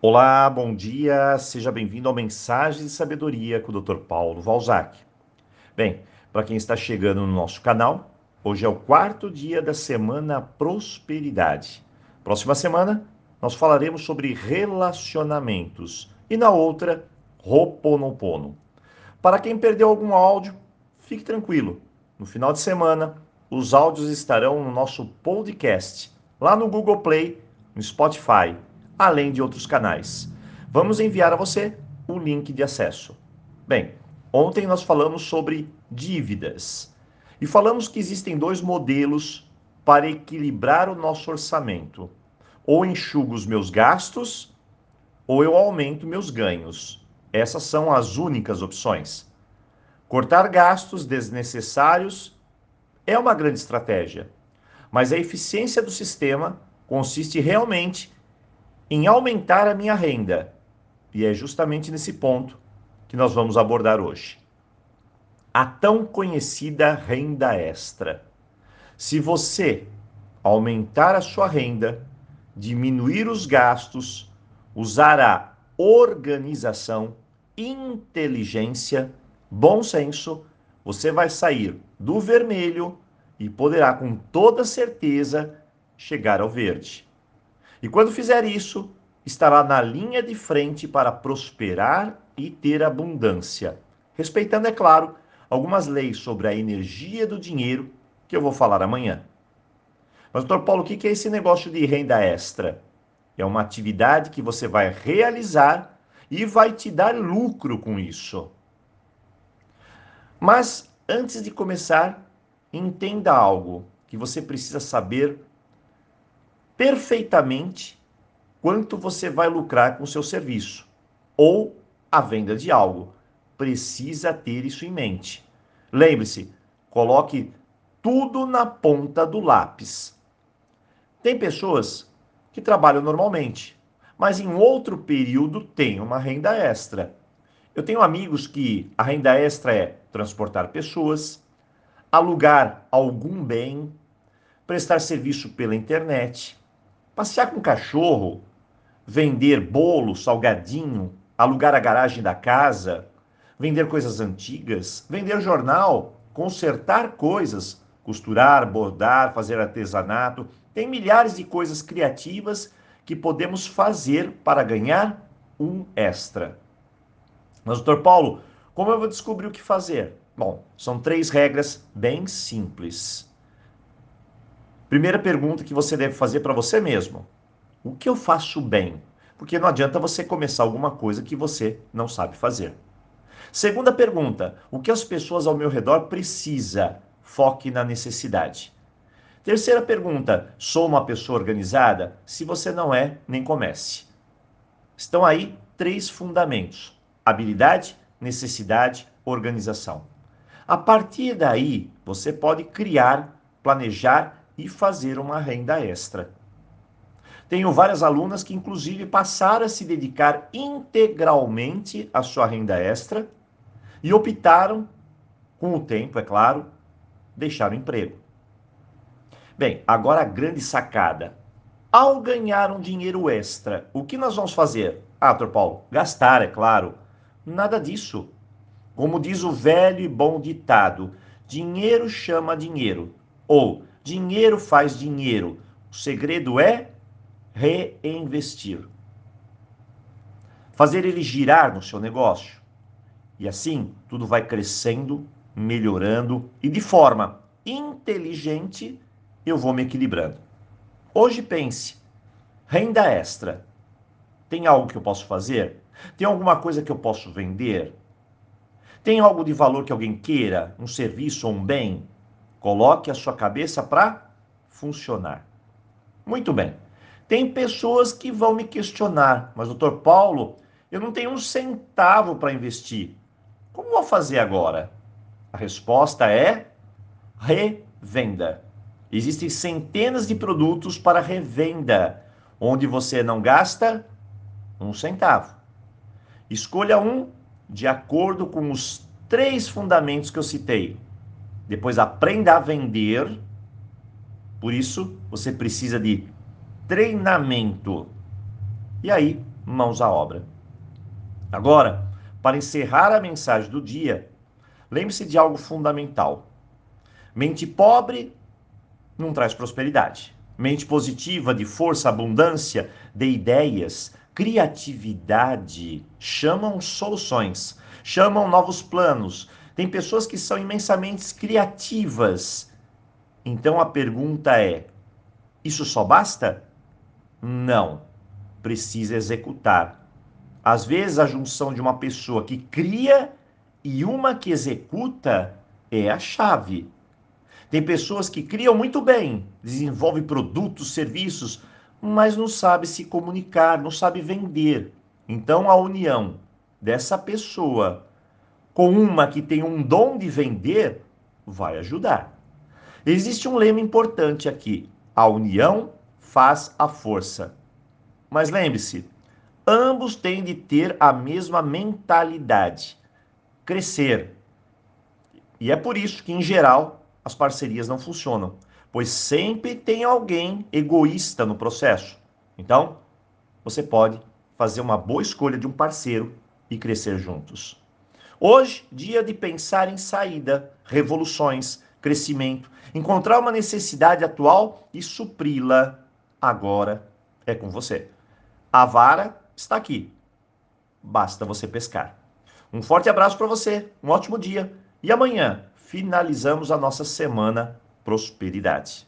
Olá, bom dia, seja bem-vindo ao Mensagens de Sabedoria com o Dr. Paulo Valzac. Bem, para quem está chegando no nosso canal, hoje é o quarto dia da semana Prosperidade. Próxima semana, nós falaremos sobre relacionamentos e na outra, Roponopono. Para quem perdeu algum áudio, fique tranquilo. No final de semana, os áudios estarão no nosso podcast, lá no Google Play, no Spotify além de outros canais. Vamos enviar a você o link de acesso. Bem, ontem nós falamos sobre dívidas e falamos que existem dois modelos para equilibrar o nosso orçamento. Ou enxugo os meus gastos, ou eu aumento meus ganhos. Essas são as únicas opções. Cortar gastos desnecessários é uma grande estratégia, mas a eficiência do sistema consiste realmente em aumentar a minha renda. E é justamente nesse ponto que nós vamos abordar hoje. A tão conhecida renda extra. Se você aumentar a sua renda, diminuir os gastos, usar a organização, inteligência, bom senso, você vai sair do vermelho e poderá com toda certeza chegar ao verde. E quando fizer isso, estará na linha de frente para prosperar e ter abundância, respeitando, é claro, algumas leis sobre a energia do dinheiro que eu vou falar amanhã. Mas, doutor Paulo, o que é esse negócio de renda extra? É uma atividade que você vai realizar e vai te dar lucro com isso. Mas, antes de começar, entenda algo que você precisa saber perfeitamente quanto você vai lucrar com o seu serviço ou a venda de algo. Precisa ter isso em mente. Lembre-se, coloque tudo na ponta do lápis. Tem pessoas que trabalham normalmente, mas em outro período têm uma renda extra. Eu tenho amigos que a renda extra é transportar pessoas, alugar algum bem, prestar serviço pela internet, Passear com cachorro, vender bolo, salgadinho, alugar a garagem da casa, vender coisas antigas, vender jornal, consertar coisas, costurar, bordar, fazer artesanato. Tem milhares de coisas criativas que podemos fazer para ganhar um extra. Mas, doutor Paulo, como eu vou descobrir o que fazer? Bom, são três regras bem simples. Primeira pergunta que você deve fazer para você mesmo: o que eu faço bem? Porque não adianta você começar alguma coisa que você não sabe fazer. Segunda pergunta: o que as pessoas ao meu redor precisam? Foque na necessidade. Terceira pergunta: sou uma pessoa organizada? Se você não é, nem comece. Estão aí três fundamentos: habilidade, necessidade, organização. A partir daí, você pode criar, planejar e fazer uma renda extra. Tenho várias alunas que, inclusive, passaram a se dedicar integralmente à sua renda extra e optaram, com o tempo, é claro, deixar o emprego. Bem, agora a grande sacada. Ao ganhar um dinheiro extra, o que nós vamos fazer? Ah, doutor Paulo, gastar, é claro. Nada disso. Como diz o velho e bom ditado, dinheiro chama dinheiro. Ou Dinheiro faz dinheiro. O segredo é reinvestir. Fazer ele girar no seu negócio. E assim, tudo vai crescendo, melhorando e de forma inteligente eu vou me equilibrando. Hoje pense: renda extra. Tem algo que eu posso fazer? Tem alguma coisa que eu posso vender? Tem algo de valor que alguém queira? Um serviço ou um bem? Coloque a sua cabeça para funcionar. Muito bem. Tem pessoas que vão me questionar, mas doutor Paulo, eu não tenho um centavo para investir. Como vou fazer agora? A resposta é revenda. Existem centenas de produtos para revenda, onde você não gasta um centavo. Escolha um de acordo com os três fundamentos que eu citei depois aprenda a vender. Por isso, você precisa de treinamento. E aí, mãos à obra. Agora, para encerrar a mensagem do dia, lembre-se de algo fundamental. Mente pobre não traz prosperidade. Mente positiva, de força, abundância, de ideias, criatividade, chamam soluções, chamam novos planos. Tem pessoas que são imensamente criativas. Então a pergunta é: isso só basta? Não. Precisa executar. Às vezes a junção de uma pessoa que cria e uma que executa é a chave. Tem pessoas que criam muito bem, desenvolvem produtos, serviços, mas não sabe se comunicar, não sabe vender. Então a união dessa pessoa com uma que tem um dom de vender vai ajudar. Existe um lema importante aqui: a união faz a força. Mas lembre-se, ambos têm de ter a mesma mentalidade, crescer. E é por isso que, em geral, as parcerias não funcionam, pois sempre tem alguém egoísta no processo. Então, você pode fazer uma boa escolha de um parceiro e crescer juntos. Hoje, dia de pensar em saída, revoluções, crescimento, encontrar uma necessidade atual e supri-la. Agora é com você. A vara está aqui. Basta você pescar. Um forte abraço para você, um ótimo dia e amanhã finalizamos a nossa semana prosperidade.